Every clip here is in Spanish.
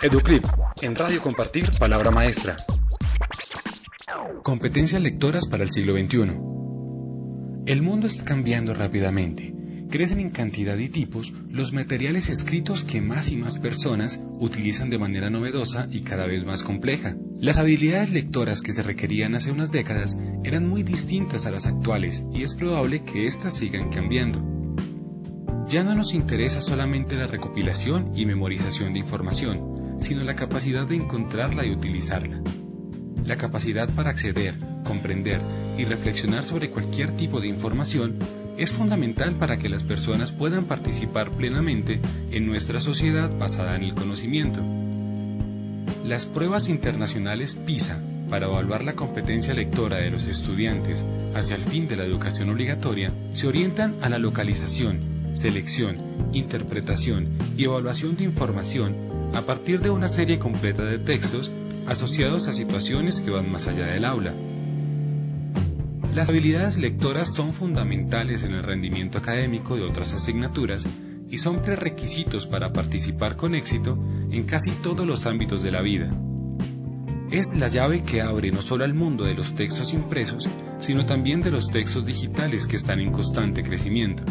Educlip, en Radio Compartir, Palabra Maestra. Competencias lectoras para el siglo XXI. El mundo está cambiando rápidamente. Crecen en cantidad y tipos los materiales escritos que más y más personas utilizan de manera novedosa y cada vez más compleja. Las habilidades lectoras que se requerían hace unas décadas eran muy distintas a las actuales y es probable que éstas sigan cambiando. Ya no nos interesa solamente la recopilación y memorización de información, sino la capacidad de encontrarla y utilizarla. La capacidad para acceder, comprender y reflexionar sobre cualquier tipo de información es fundamental para que las personas puedan participar plenamente en nuestra sociedad basada en el conocimiento. Las pruebas internacionales PISA para evaluar la competencia lectora de los estudiantes hacia el fin de la educación obligatoria se orientan a la localización, selección, interpretación y evaluación de información a partir de una serie completa de textos asociados a situaciones que van más allá del aula. Las habilidades lectoras son fundamentales en el rendimiento académico de otras asignaturas y son prerequisitos para participar con éxito en casi todos los ámbitos de la vida. Es la llave que abre no solo al mundo de los textos impresos, sino también de los textos digitales que están en constante crecimiento.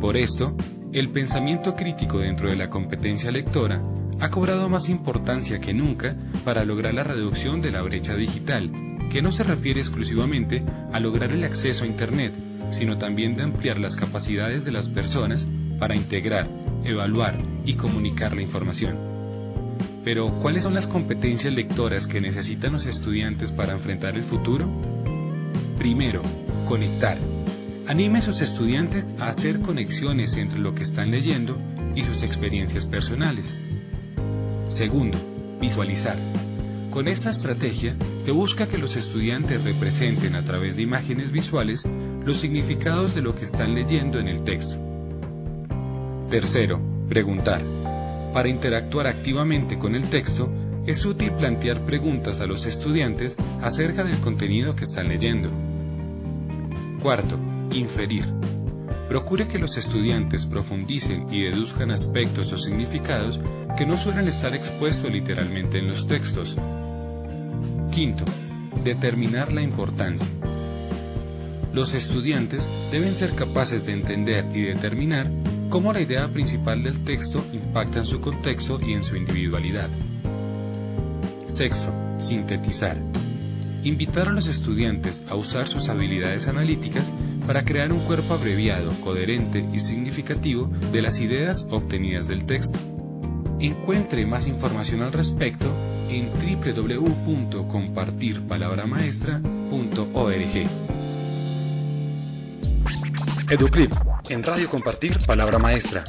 Por esto, el pensamiento crítico dentro de la competencia lectora ha cobrado más importancia que nunca para lograr la reducción de la brecha digital, que no se refiere exclusivamente a lograr el acceso a Internet, sino también de ampliar las capacidades de las personas para integrar, evaluar y comunicar la información. Pero, ¿cuáles son las competencias lectoras que necesitan los estudiantes para enfrentar el futuro? Primero, conectar Anime a sus estudiantes a hacer conexiones entre lo que están leyendo y sus experiencias personales. Segundo, visualizar. Con esta estrategia se busca que los estudiantes representen a través de imágenes visuales los significados de lo que están leyendo en el texto. Tercero, preguntar. Para interactuar activamente con el texto, es útil plantear preguntas a los estudiantes acerca del contenido que están leyendo. Cuarto, Inferir. Procure que los estudiantes profundicen y deduzcan aspectos o significados que no suelen estar expuestos literalmente en los textos. Quinto, determinar la importancia. Los estudiantes deben ser capaces de entender y determinar cómo la idea principal del texto impacta en su contexto y en su individualidad. Sexto, sintetizar. Invitar a los estudiantes a usar sus habilidades analíticas para crear un cuerpo abreviado, coherente y significativo de las ideas obtenidas del texto. Encuentre más información al respecto en www.compartirpalabramaestra.org. Educlip, en Radio Compartir Palabra Maestra.